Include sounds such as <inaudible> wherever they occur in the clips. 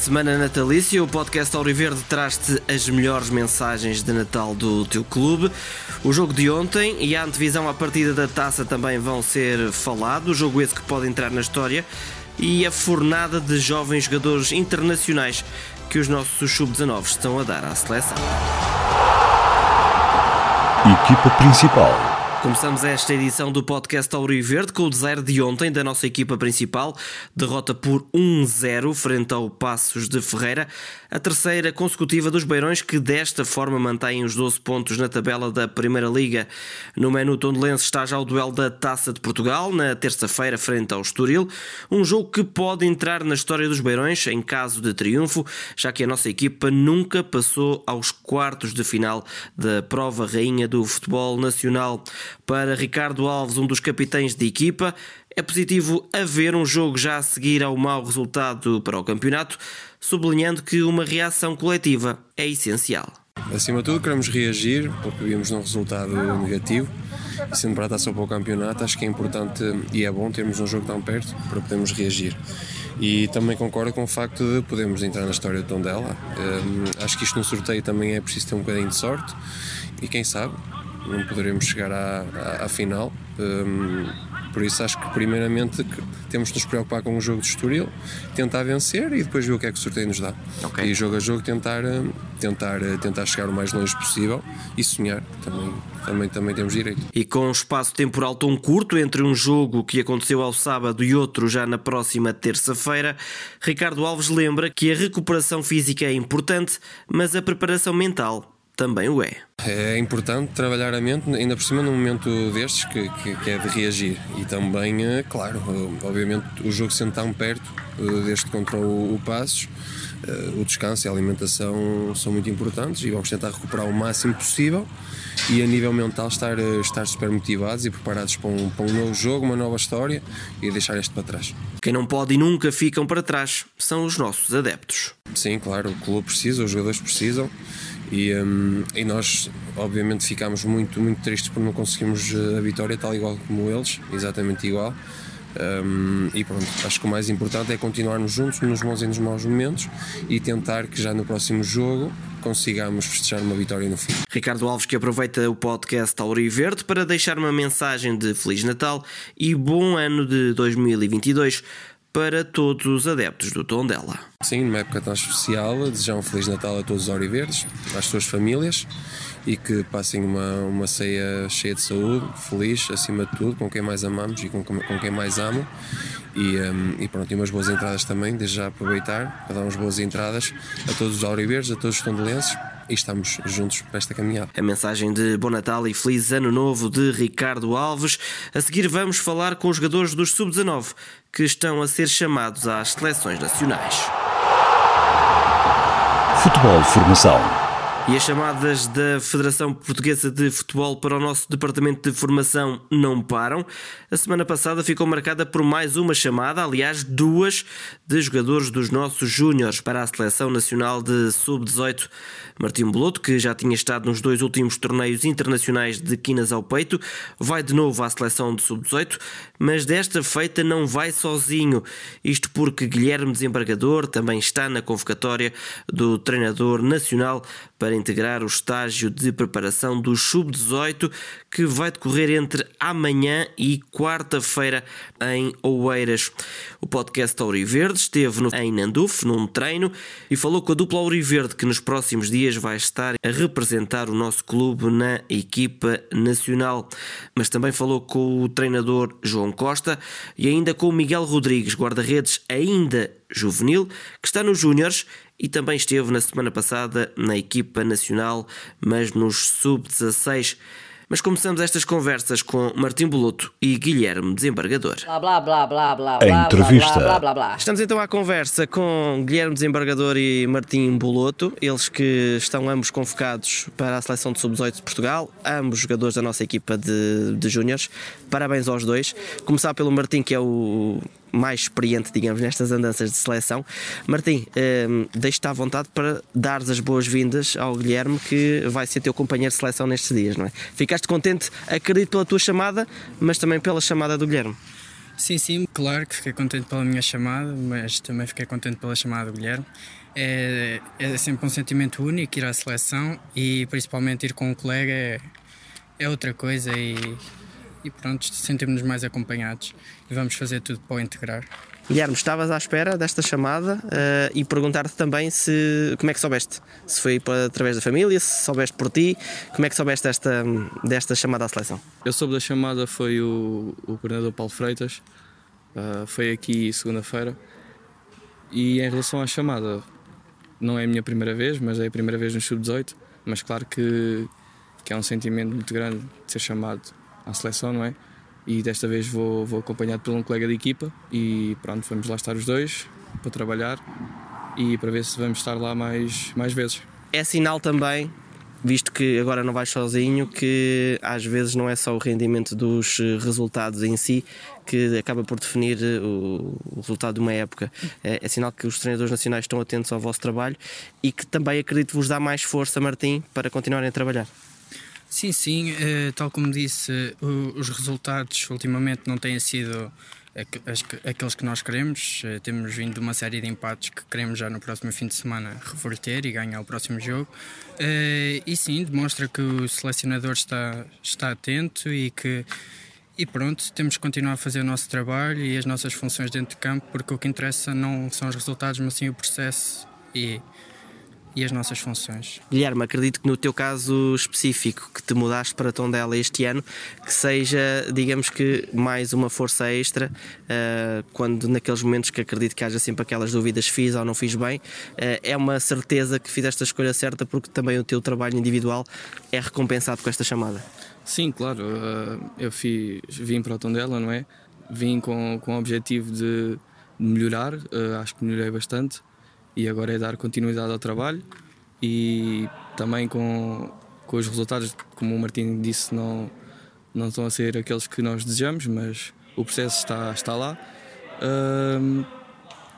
Em semana natalícia, o podcast Auriverde traz-te as melhores mensagens de Natal do teu clube. O jogo de ontem e a antevisão à partida da taça também vão ser falados. O jogo esse que pode entrar na história e a fornada de jovens jogadores internacionais que os nossos sub-19 estão a dar à seleção. Equipa principal. Começamos esta edição do podcast Auri Verde com o desaire de ontem da nossa equipa principal, derrota por 1-0 frente ao Passos de Ferreira, a terceira consecutiva dos Beirões que desta forma mantém os 12 pontos na tabela da Primeira Liga. No menu tondelense está já o duelo da Taça de Portugal, na terça-feira frente ao Estoril, um jogo que pode entrar na história dos Beirões em caso de triunfo, já que a nossa equipa nunca passou aos quartos de final da prova rainha do futebol nacional. Para Ricardo Alves, um dos capitães de equipa, é positivo haver um jogo já a seguir ao mau resultado para o campeonato, sublinhando que uma reação coletiva é essencial. Acima de tudo, queremos reagir porque vimos um resultado negativo e sendo para a taça para o campeonato, acho que é importante e é bom termos um jogo tão perto para podermos reagir. E também concordo com o facto de podermos entrar na história de Tondela. Um, acho que isto no sorteio também é preciso ter um bocadinho de sorte e quem sabe não poderemos chegar à, à, à final. Um, por isso acho que primeiramente temos de nos preocupar com o jogo de Estoril, tentar vencer e depois ver o que é que o sorteio nos dá. Okay. E jogo a jogo tentar, hum, tentar, tentar chegar o mais longe possível e sonhar também. Também, também temos direito. E com um espaço temporal tão curto entre um jogo que aconteceu ao sábado e outro já na próxima terça-feira, Ricardo Alves lembra que a recuperação física é importante, mas a preparação mental também o é. É importante trabalhar a mente, ainda por cima num momento destes que, que, que é de reagir. E também, eh, claro, obviamente o jogo sendo tão perto eh, deste contra o, o Passos, eh, o descanso e a alimentação são muito importantes e vamos tentar recuperar o máximo possível e a nível mental estar, estar super motivados e preparados para um, para um novo jogo, uma nova história e deixar este para trás. Quem não pode e nunca ficam para trás são os nossos adeptos. Sim, claro, o clube precisa, os jogadores precisam e, um, e nós, obviamente, ficámos muito, muito tristes por não conseguirmos eh, a vitória, tal igual como eles, exatamente igual. Um, e pronto, acho que o mais importante é continuarmos juntos nos bons e nos maus momentos e tentar que já no próximo jogo consigamos festejar uma vitória no fim. Ricardo Alves que aproveita o podcast Auri Verde para deixar uma mensagem de Feliz Natal e bom ano de 2022 para todos os adeptos do Tondela. Sim, numa época tão especial, desejar um Feliz Natal a todos os Auriverdes, às suas famílias e que passem uma, uma ceia cheia de saúde, feliz acima de tudo, com quem mais amamos e com, com quem mais amo. E, um, e pronto, e umas boas entradas também, desde já aproveitar para dar umas boas entradas a todos os Auriverdes, a todos os tondelenses e estamos juntos para esta caminhada. A mensagem de Bom Natal e Feliz Ano Novo de Ricardo Alves. A seguir vamos falar com os jogadores dos Sub-19 que estão a ser chamados às seleções nacionais. Futebol Formação e as chamadas da Federação Portuguesa de Futebol para o nosso Departamento de Formação não param. A semana passada ficou marcada por mais uma chamada, aliás, duas, de jogadores dos nossos júniores para a Seleção Nacional de Sub-18. Martim Boloto, que já tinha estado nos dois últimos torneios internacionais de quinas ao peito, vai de novo à Seleção de Sub-18, mas desta feita não vai sozinho. Isto porque Guilherme Desembargador também está na convocatória do treinador nacional para integrar o estágio de preparação do Sub-18 que vai decorrer entre amanhã e quarta-feira em Oeiras. O podcast Auriverde esteve no, em Nanduf, num treino, e falou com a dupla Auriverde que nos próximos dias vai estar a representar o nosso clube na equipa nacional. Mas também falou com o treinador João Costa e ainda com o Miguel Rodrigues, guarda-redes ainda juvenil, que está nos Júniores e também esteve na semana passada na equipa nacional, mas nos sub-16. Mas começamos estas conversas com Martim Boloto e Guilherme Desembargador. Blá, blá, blá, blá, blá, blá, Entrevista. Blá, blá, blá, Estamos então à conversa com Guilherme Desembargador e Martim Boloto, eles que estão ambos convocados para a seleção de sub-18 de Portugal, ambos jogadores da nossa equipa de, de júniores. Parabéns aos dois. Começar pelo Martim, que é o mais experiente, digamos, nestas andanças de seleção. Martim, um, deixo-te à vontade para dares as boas-vindas ao Guilherme, que vai ser teu companheiro de seleção nestes dias, não é? Ficaste contente, acredito, pela tua chamada, mas também pela chamada do Guilherme. Sim, sim, claro que fiquei contente pela minha chamada, mas também fiquei contente pela chamada do Guilherme. É, é sempre um sentimento único ir à seleção e principalmente ir com um colega é, é outra coisa e, e pronto, sentimos-nos mais acompanhados e vamos fazer tudo para o integrar. Guilherme, estavas à espera desta chamada uh, e perguntar-te também se como é que soubeste? Se foi para, através da família, se soubeste por ti, como é que soubeste desta, desta chamada à seleção? Eu soube da chamada foi o, o coordenador Paulo Freitas, uh, foi aqui segunda-feira. E em relação à chamada, não é a minha primeira vez, mas é a primeira vez no Sub-18. Mas claro que, que é um sentimento muito grande de ser chamado à seleção, não é? e desta vez vou, vou acompanhado por um colega de equipa e pronto, vamos lá estar os dois para trabalhar e para ver se vamos estar lá mais, mais vezes. É sinal também, visto que agora não vais sozinho, que às vezes não é só o rendimento dos eh, resultados em si que acaba por definir eh, o, o resultado de uma época. É, é, sinal que os treinadores nacionais estão atentos ao vosso trabalho e que também acredito vos dá mais força, Martim, para continuarem a trabalhar. Sim, sim, uh, tal como disse, uh, os resultados ultimamente não têm sido aqueles que nós queremos. Uh, temos vindo de uma série de empates que queremos já no próximo fim de semana reverter e ganhar o próximo jogo. e sim, demonstra que o selecionador está, está atento e que. E pronto, temos que continuar a fazer o nosso trabalho e as nossas funções dentro de campo, porque o que interessa não são os resultados, mas sim o processo. E e as nossas funções. Guilherme, acredito que no teu caso específico, que te mudaste para Tondela este ano, que seja, digamos que, mais uma força extra, uh, quando naqueles momentos que acredito que haja sempre aquelas dúvidas, fiz ou não fiz bem, uh, é uma certeza que fizeste a escolha certa porque também o teu trabalho individual é recompensado com esta chamada. Sim, claro, uh, eu fiz, vim para o Tondela, não é? Vim com, com o objetivo de melhorar, acho que melhorei bastante e agora é dar continuidade ao trabalho e também com, com os resultados, como o Martim disse, não, não estão a ser aqueles que nós desejamos, mas o processo está, está lá. Um,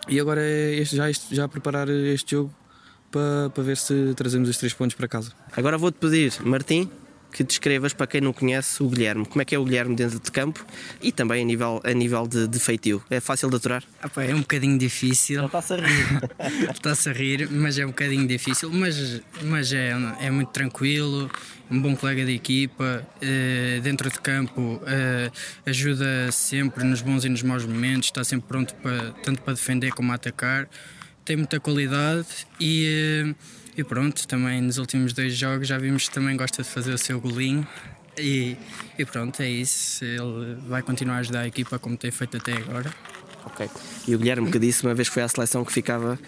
e agora é este, já, este, já preparar este jogo para, para ver se trazemos os três pontos para casa. Agora vou-te pedir, Martim, que descrevas para quem não conhece o Guilherme. Como é que é o Guilherme dentro de campo e também a nível, a nível de, de feitio? É fácil de aturar? Ah, pá, é um bocadinho difícil. Está-se a rir. <laughs> Está-se a rir, mas é um bocadinho difícil. Mas, mas é, é muito tranquilo, um bom colega de equipa, uh, dentro de campo uh, ajuda sempre nos bons e nos maus momentos, está sempre pronto para, tanto para defender como atacar. Tem muita qualidade e. Uh, e pronto, também nos últimos dois jogos já vimos que também gosta de fazer o seu golinho. E, e pronto, é isso. Ele vai continuar a ajudar a equipa como tem feito até agora. Ok. E o Guilherme que disse uma vez que foi à seleção que ficava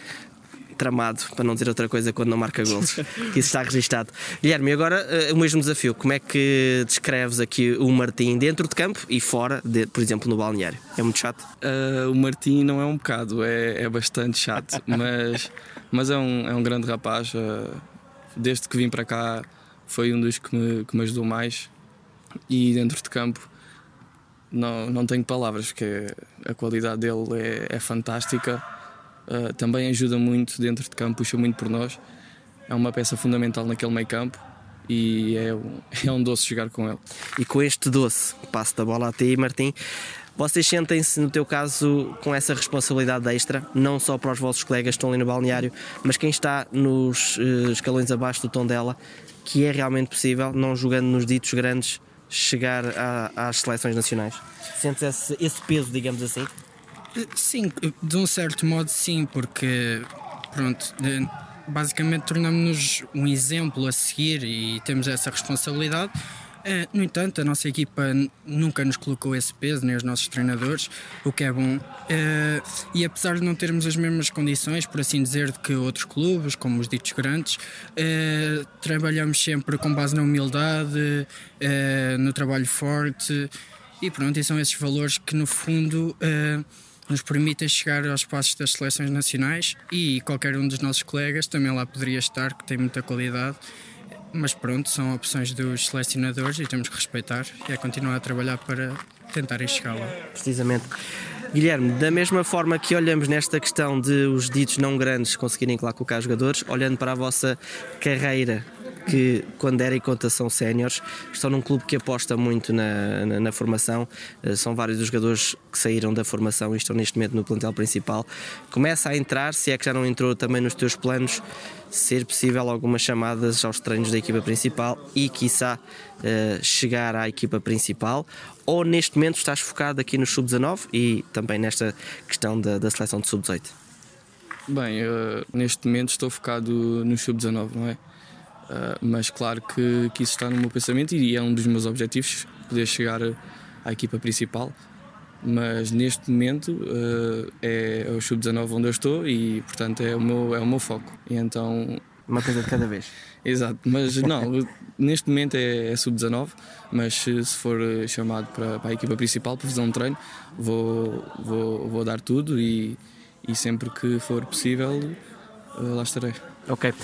tramado, para não dizer outra coisa, quando não marca gols. <laughs> Isso está registado. Guilherme, agora uh, o mesmo desafio. Como é que descreves aqui o Martim dentro de campo e fora, de, por exemplo, no balneário? É muito chato? Uh, o Martim não é um bocado, é, é bastante chato, <laughs> mas, mas é, um, é um grande rapaz. Uh, desde que vim para cá, foi um dos que me, que me ajudou mais. E dentro de campo, não, não tenho palavras, porque a qualidade dele é, é fantástica uh, também ajuda muito dentro de campo, puxa muito por nós. É uma peça fundamental naquele meio campo e é um, <laughs> é um doce jogar com ele. E com este doce, passo da bola a ti, Martim. Vocês sentem-se, no teu caso, com essa responsabilidade extra, não só para os vossos colegas que estão ali no balneário, mas quem está nos uh, escalões abaixo do tom dela, que é realmente possível, não jogando nos ditos grandes, chegar a, às seleções nacionais? Sentes esse, esse peso, digamos assim? Sim, de um certo modo sim, porque pronto, basicamente tornamos-nos um exemplo a seguir e temos essa responsabilidade. Eh, no entanto, a nossa equipa nunca nos colocou esse peso, nem os nossos treinadores, o que é bom. Eh, e apesar de não termos as mesmas condições, por assim dizer, que outros clubes, como os ditos grandes, eh, trabalhamos sempre com base na humildade, no trabalho forte. E pronto, e são esses valores que no fundo nos permitem chegar aos passos das seleções nacionais e qualquer um dos nossos colegas também lá poderia estar, que tem muita qualidade. Mas pronto, são opções dos selecionadores e temos que respeitar e é continuar a trabalhar para tentarem chegar lá. Precisamente. Guilherme, da mesma forma que olhamos nesta questão de os ditos não grandes conseguirem lá colocar jogadores, olhando para a vossa carreira que, quando era e conta, são séniores. Estão num clube que aposta muito na, na, na, formação. Eh, são vários dos jogadores que saíram da formação e estão neste momento no plantel principal. Começa a entrar, se é que já não entrou também nos teus planos, ser possível algumas chamadas aos treinos da equipa principal e, quiçá, uh, chegar à equipa principal? Ou neste momento estás focado aqui no sub-19 e também nesta questão da, da seleção de sub-18? Bem, uh, neste momento estou focado no sub-19, não é? Uh, mas claro que, que isso está no meu pensamento e é um dos meus objetivos poder chegar à equipa principal mas neste momento uh, é, o sub-19 onde eu estou e portanto é o meu, é o meu foco. E então uma coisa de cada vez. <laughs> Exato, mas não, <laughs> neste momento é, é sub-19, mas se, se, for chamado para, para, a equipa principal para fazer um treino, vou, vou, vou dar tudo e, e sempre que for possível uh, lá estarei. Ok.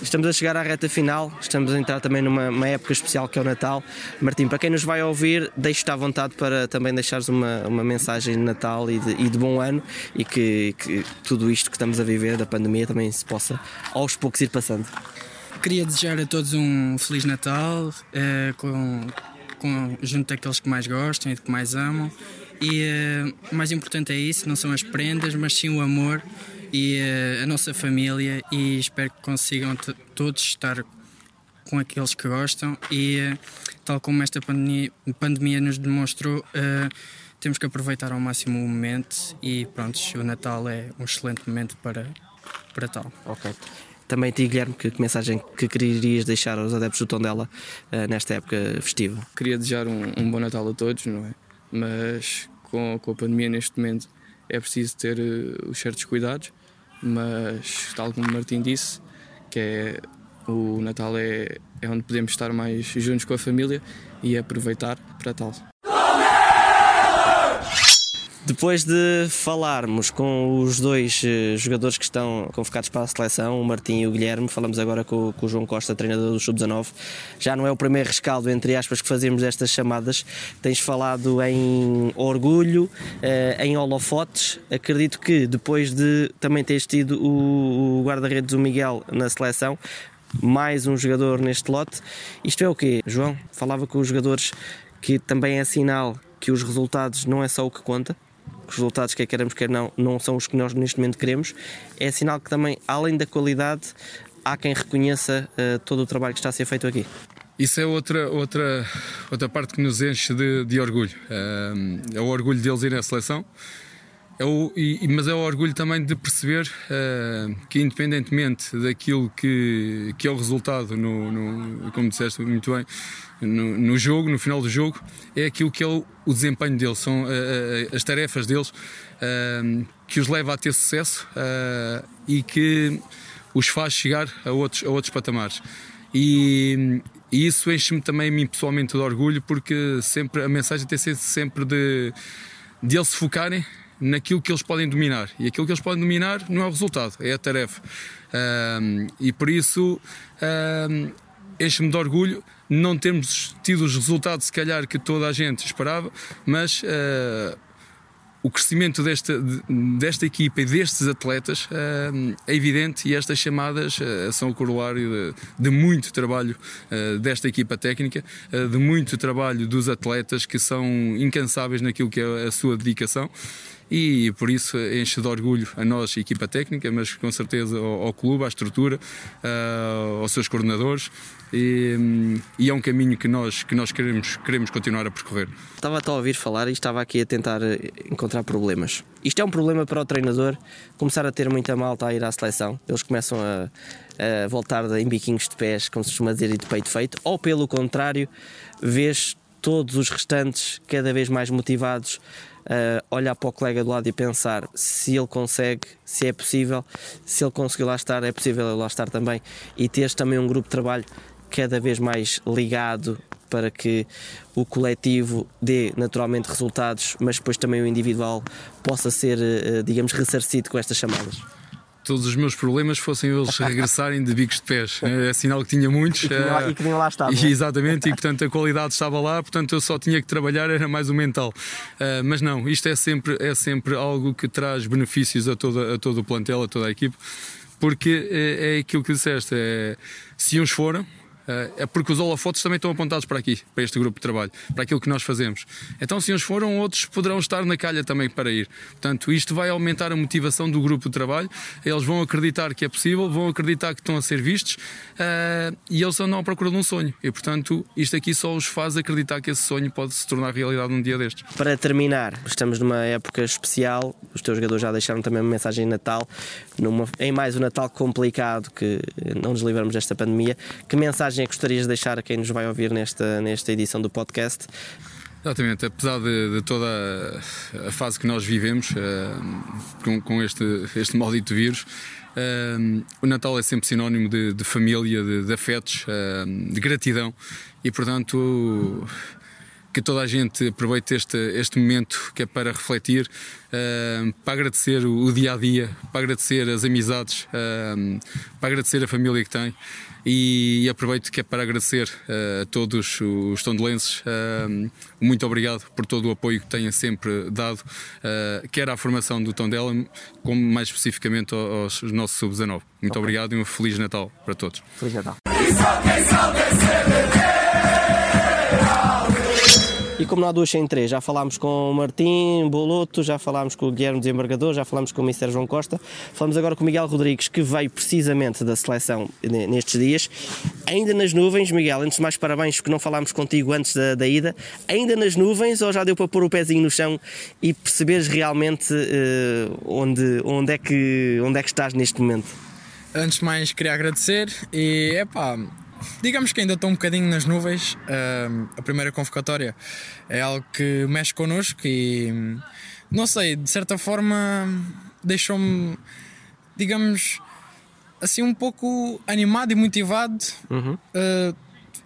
Estamos a chegar à reta final, estamos a entrar também numa época especial que é o Natal. Martim, para quem nos vai ouvir, deixo-te à vontade para também deixares uma, uma mensagem de Natal e de, e de bom ano e que, que, tudo isto que estamos a viver da pandemia também se possa aos poucos ir passando. Queria desejar a todos um Feliz Natal, eh, com, com, junto daqueles que mais gostam e que mais amam. E eh, o mais importante é isso, não são as prendas, mas sim o amor e uh, a nossa família e espero que consigam todos estar com aqueles que gostam e uh, tal como esta pandemia, pandemia nos demonstrou uh, temos que aproveitar ao máximo o momento e pronto, o Natal é um excelente momento para, para tal. Ok. Também ti, Guilherme, que, que mensagem que querias deixar aos adeptos do Tondela uh, nesta época festiva? Queria desejar um, um, bom Natal a todos, não é? Mas com, com a pandemia neste momento é preciso ter uh, os certos cuidados mas tal como o Martim disse, que é o Natal é, é onde podemos estar mais juntos com a família e aproveitar para tal. Depois de falarmos com os dois eh, jogadores que estão convocados para a seleção, o Martim e o Guilherme, falamos agora com, com o João Costa, treinador do Sub-19. Já não é o primeiro rescaldo, entre aspas, que fazemos estas chamadas. Tens falado em orgulho, eh, em holofotes. Acredito que depois de também teres tido o, o guarda-redes, o Miguel, na seleção, mais um jogador neste lote. Isto é o quê, João? Falava com os jogadores que também é sinal que os resultados não é só o que conta os resultados, quer queremos, quer não, não são os que nós neste momento queremos, é sinal que também, além da qualidade, há quem reconheça uh, todo o trabalho que está a ser feito aqui. Isso é outra, outra, outra parte que nos enche de, de orgulho. Uh, é o orgulho deles irem à seleção, é o, e, mas é o orgulho também de perceber uh, que, independentemente daquilo que, que é o resultado, no, no como disseste muito bem, no, no, jogo, no final do jogo, é aquilo que é o, o desempenho deles, são uh, as tarefas deles uh, que os leva a ter sucesso e que os faz chegar a outros, a outros patamares. E, e isso enche-me também a mim pessoalmente de orgulho, porque sempre a mensagem tem sido sempre de, de eles se focarem naquilo que eles podem dominar. E aquilo que eles podem dominar não é o resultado, é a tarefa. Um, e por isso um, enche-me de orgulho não termos tido os resultados, se calhar, que toda a gente esperava, mas uh, o crescimento desta, desta equipa e destes atletas uh, é evidente e estas chamadas uh, são o corolário de, de muito trabalho desta equipa técnica, de muito trabalho dos atletas que são incansáveis naquilo que é a sua dedicação e por isso enche de orgulho a nós, a equipa técnica, mas com certeza ao, ao clube, à estrutura, uh, aos seus coordenadores. E, e, é um caminho que nós, que nós queremos, queremos continuar a percorrer. Estava a ouvir falar e estava aqui a tentar eh, encontrar problemas. Isto é um problema para o treinador começar a ter muita malta a ir à seleção. Eles começam a, a voltar em biquinhos de pés, como se costuma dizer, e de peito feito, ou pelo contrário, vês todos os restantes cada vez mais motivados uh, olhar para o colega do lado e pensar se ele consegue, se é possível, se ele conseguiu lá estar, é possível lá estar também e teres também um grupo de trabalho cada vez mais ligado para que o coletivo dê naturalmente resultados, mas depois também o individual possa ser, eh, digamos, ressarcido com estas chamadas todos os meus problemas fossem eles <laughs> regressarem de bicos de pés. É, é sinal que tinha muitos. E que, lá, e que nem lá estava. E, exatamente, e <laughs> portanto a qualidade estava lá, portanto eu só tinha que trabalhar, era mais o mental. Mas não, isto é sempre, é sempre algo que traz benefícios a, toda, a todo o plantel, a toda a equipe, porque é, é aquilo que disseste: é, se uns foram, é porque os holofotes também estão apontados para aqui, para este grupo de trabalho, para aquilo que nós fazemos. Então, se uns foram, outros poderão estar na calha também para ir. Portanto, isto vai aumentar a motivação do grupo de trabalho, eles vão acreditar que é possível, vão acreditar que estão a ser vistos uh, e eles andam à procura de um sonho. E, portanto, isto aqui só os faz acreditar que esse sonho pode se tornar realidade um dia destes. Para terminar, estamos numa época especial, os teus jogadores já deixaram também uma mensagem de Natal, numa, em mais um Natal complicado que não nos livramos desta pandemia. Que mensagem é que gostarias de deixar a quem nos vai ouvir nesta, nesta edição do podcast? Exatamente, apesar de, de, toda a fase que nós vivemos uh, com, com, este, este maldito vírus, uh, o Natal é sempre sinónimo de, de família, de, de afetos, uh, de gratidão e, portanto, que toda a gente aproveite este, este momento que é para refletir, uh, para agradecer o, o, dia a dia, para agradecer as amizades, uh, para agradecer a família que tem e, e aproveito que é para agradecer uh, a todos os tondelenses. muito obrigado por todo o apoio que tenham sempre dado, quer à formação do Tondela, como mais especificamente aos, aos nossos sub-19. Muito okay. obrigado e um Feliz Natal para todos. Feliz Natal. E como não há duas sem três, já falámos com o Martim Boloto, já falámos com o Guilherme Desembargador, já falámos com o Mr. João Costa, falamos agora com o Miguel Rodrigues, que veio precisamente da seleção nestes dias. Ainda nas nuvens, Miguel, antes de mais parabéns, porque não falámos contigo antes da, da ida. Ainda nas nuvens ou já deu para pôr o pezinho no chão e perceberes realmente uh, onde, onde, é que, onde é que estás neste momento? Antes de mais, queria agradecer e é pá digamos que ainda estou um bocadinho nas nuvens. Uh, a primeira convocatória é algo que mexe connosco e não sei, de certa forma deixou-me, digamos, assim um pouco animado e motivado, uhum. uh,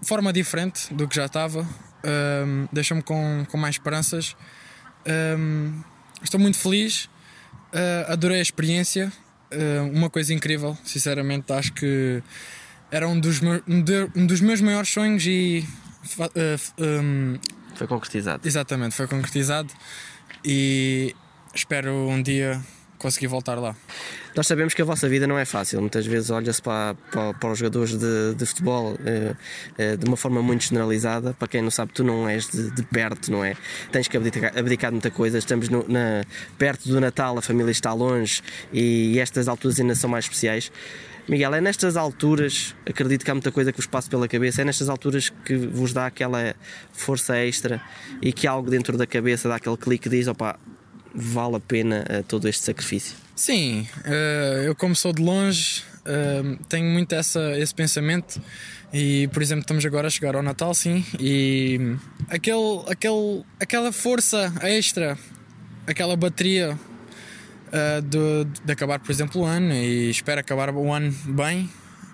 de forma diferente do que já estava. Uh, deixou-me com, com mais esperanças. estou muito feliz, ah, adorei a experiência. uma coisa incrível, sinceramente, acho que era um dos, meus, um dos meus maiores sonhos e. Uh, eh, um, foi concretizado. Exatamente, foi concretizado e espero um dia conseguir voltar lá. Nós sabemos que a vossa vida não é fácil. Muitas vezes olha-se para, para, para, os jogadores de, de futebol eh, eh, de uma forma muito generalizada. Para quem não sabe, tu não és de, de perto, não é? Tens que abdicar, abdicar de muita coisa. Estamos no, na, perto do Natal, a família está longe e estas alturas ainda são mais especiais. Miguel, é nestas alturas, acredito que há muita coisa que vos passa pela cabeça, é nestas alturas que vos dá aquela força extra e que algo dentro da cabeça dá aquele clique que diz: opá, vale a pena uh, todo este sacrifício? Sim, uh, eu como sou de longe, uh, tenho muito essa, esse pensamento e, por exemplo, estamos agora a chegar ao Natal, sim, e aquele, aquele, aquela força extra, aquela bateria uh, de, de, acabar, por exemplo, o ano e espero acabar o ano bem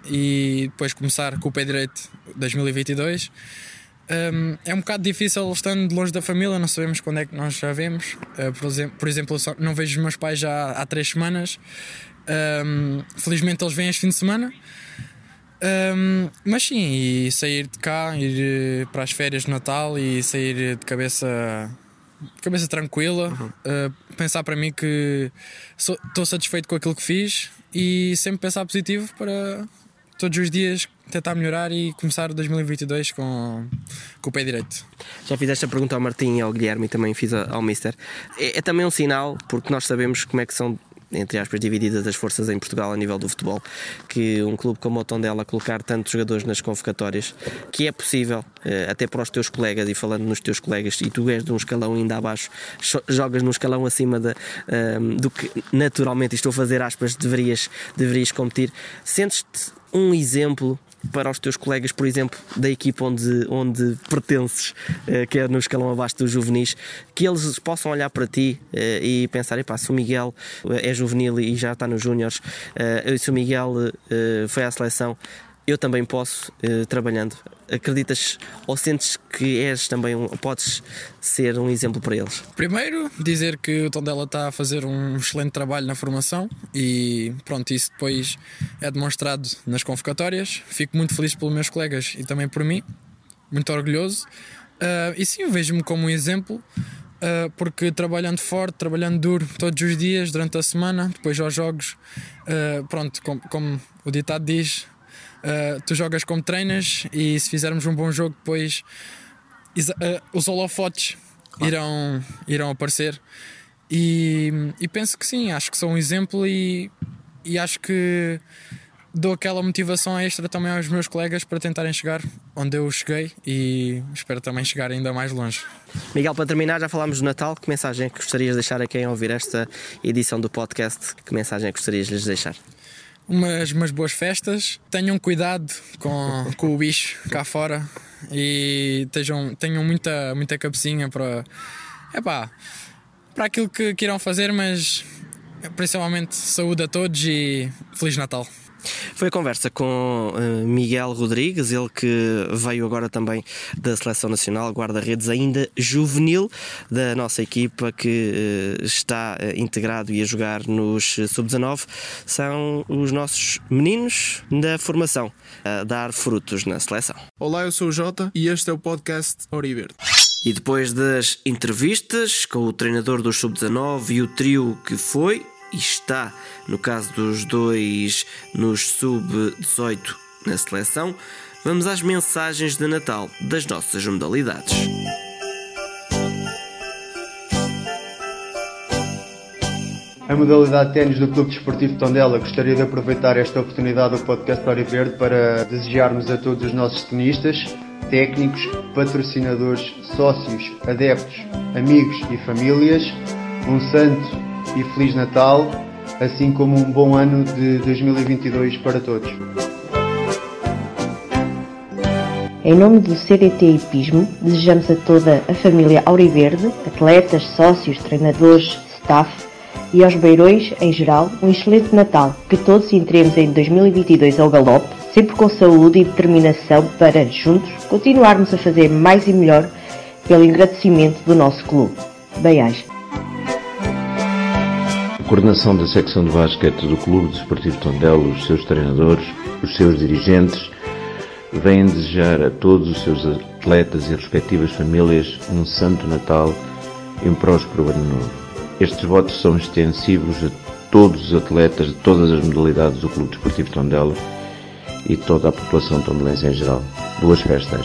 e depois começar com o pé direito 2022. Um, é um bocado difícil estando longe da família, não sabemos quando é que nós já vemos. Uh, por, exemplo, por exemplo, não vejo os meus pais já há três semanas. Um, felizmente eles vêm este fim de semana. Um, mas sim, e sair de cá, ir para as férias de Natal e sair de cabeça cabeça tranquila, uhum. uh, pensar para mim que estou satisfeito com aquilo que fiz e sempre pensar positivo para todos os dias tentar melhorar e começar 2022 com, com o pé direito. Já fiz esta pergunta ao Martim e ao Guilherme e também fiz ao Mister. É, é também um sinal, porque nós sabemos como é que são entre aspas, divididas as forças em Portugal a nível do futebol, que um clube como o Tondela colocar tantos jogadores nas convocatórias, que é possível, eh, até para os teus colegas, e falando nos teus colegas, e tu és de um escalão ainda abaixo, jogas num escalão acima de, um, ehm, do que naturalmente, estou a fazer aspas, deverias, deverias competir, sentes-te um exemplo para os teus colegas, por exemplo, da equipa onde, onde pertences, eh, que é no escalão abaixo dos juvenis, que eles possam olhar para ti eh, e pensar: se o Miguel eh, é juvenil e já está nos Júniores, se o Miguel foi à seleção, eu também posso, uh, trabalhando. Acreditas ou sentes que és também um, podes ser um exemplo para eles? Primeiro, dizer que o Tondela está a fazer um excelente trabalho na formação e pronto, isso depois é demonstrado nas convocatórias. Fico muito feliz pelos meus colegas e também por mim, muito orgulhoso. Uh, e sim, vejo-me como um exemplo. Uh, porque trabalhando forte, trabalhando duro todos os dias, durante a semana, depois aos jogos, pronto, com, como o ditado diz, uh, tu jogas como treinas e se fizermos um bom jogo, depois uh, os holofotes claro. irão, irão aparecer. E, e, penso que sim, acho que sou um exemplo e, e acho que dou aquela motivação extra também aos meus colegas para tentarem chegar onde eu cheguei e espero também chegar ainda mais longe. Miguel, para terminar, já falámos do Natal. Que mensagem é que gostarias de deixar a quem ouvir esta edição do podcast? Que mensagem é que gostarias de lhes deixar? Umas, umas boas festas, tenham cuidado com, com o bicho cá fora e tenham, tenham muita, muita cabecinha para. Epá, para aquilo que, que irão fazer, mas principalmente saúde a todos e Feliz Natal. Foi a conversa com uh, Miguel Rodrigues, ele que veio agora também da Seleção Nacional, guarda-redes ainda juvenil da nossa equipa que uh, está uh, integrado e a jogar nos Sub-19. São os nossos meninos da formação a dar frutos na seleção. Olá, eu sou o Jota e este é o podcast Oriverde. E depois das entrevistas com o treinador do Sub-19 e o trio que foi, está, no caso dos dois nos sub-18 na seleção, vamos às mensagens de Natal das nossas modalidades. A modalidade de ténis do Clube Desportivo Tondela gostaria de aproveitar esta oportunidade do podcast Hora Verde para desejarmos a todos os nossos tenistas, técnicos, patrocinadores, sócios, adeptos, amigos e famílias um santo e Feliz Natal, assim como um bom ano de 2022 para todos. Em nome do CDT Hipismo, desejamos a toda a família Auriverde, atletas, sócios, treinadores, staff e aos beirões em geral um excelente Natal. Que todos entremos em 2022 ao galope, sempre com saúde e determinação para, juntos, continuarmos a fazer mais e melhor pelo agradecimento do nosso clube. Bem-aja coordenação da secção de basquete do Clube Desportivo Tondela, os seus treinadores, os seus dirigentes, vêm desejar a todos os seus atletas e respectivas famílias um Santo Natal e um próspero Ano Novo. Estes votos são extensivos a todos os atletas de todas as modalidades do Clube Desportivo Tondela e toda a população tondelense em geral. Boas festas!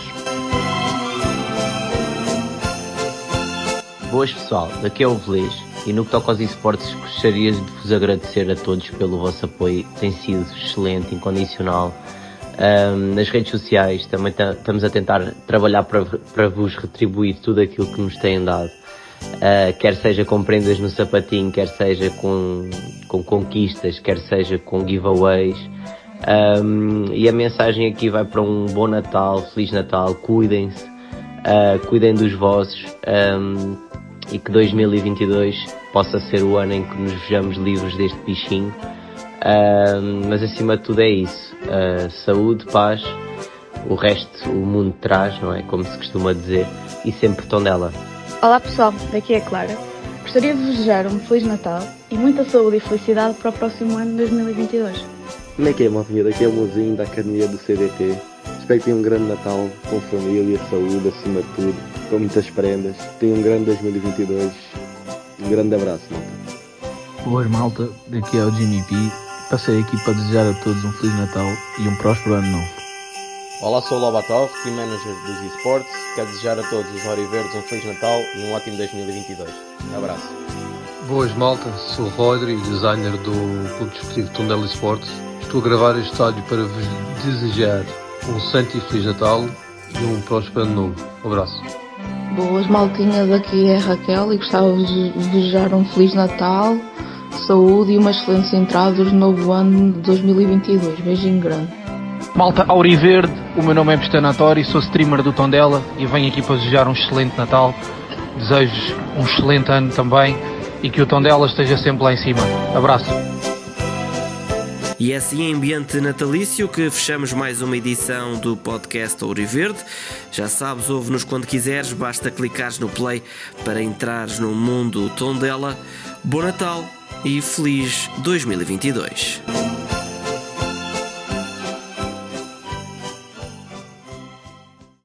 Boas pessoal, daqui é o Feliz e no que toca aos esportes, gostaria de vos agradecer a todos pelo vosso apoio, tem sido excelente, incondicional. Um, nas redes sociais também estamos a tentar trabalhar para, para vos retribuir tudo aquilo que nos têm dado. Uh, quer seja com prendas no sapatinho, quer seja com, com conquistas, quer seja com giveaways. Um, e a mensagem aqui vai para um bom Natal, Feliz Natal, cuidem-se, uh, cuidem dos vossos. Um, e que 2022 possa ser o ano em que nos vejamos livres deste bichinho. Uh, mas acima de tudo é isso: uh, saúde, paz, o resto o mundo traz, não é? Como se costuma dizer, e sempre dela. Olá pessoal, daqui é Clara. Gostaria de vos desejar um Feliz Natal e muita saúde e felicidade para o próximo ano de 2022. Como é que é, malvinha? Daqui é o mozinho da Academia do CDT. Espero que tenham um grande Natal com família, saúde acima de tudo, com muitas prendas. Tenham um grande 2022. Um grande abraço, malta. Boas, malta. Daqui é o Jimmy P. Passei aqui para desejar a todos um Feliz Natal e um próspero Ano Novo. Olá, sou o Lobatov, Team Manager dos eSports. Quero desejar a todos os Oriverdes um Feliz Natal e um ótimo 2022. Um abraço. Boas, malta. Sou o Rodri, designer do Clube Desportivo Tondela Esportes. Estou a gravar este áudio para vos desejar um santo e feliz Natal e um próspero ano novo. Um abraço. Boas maltinhas, aqui é Raquel e gostava de desejar um feliz Natal, saúde e uma excelente entrada no novo ano de 2022. Beijinho grande. Malta Auriverde, o meu nome é Pistanatório, sou streamer do Tondela e venho aqui para desejar um excelente Natal. Desejo um excelente ano também e que o Tondela esteja sempre lá em cima. Abraço. E é assim em ambiente natalício que fechamos mais uma edição do podcast Ouriverde. Já sabes, ouve-nos quando quiseres, basta clicares no play para entrares no mundo tom dela. Bom Natal e feliz 2022.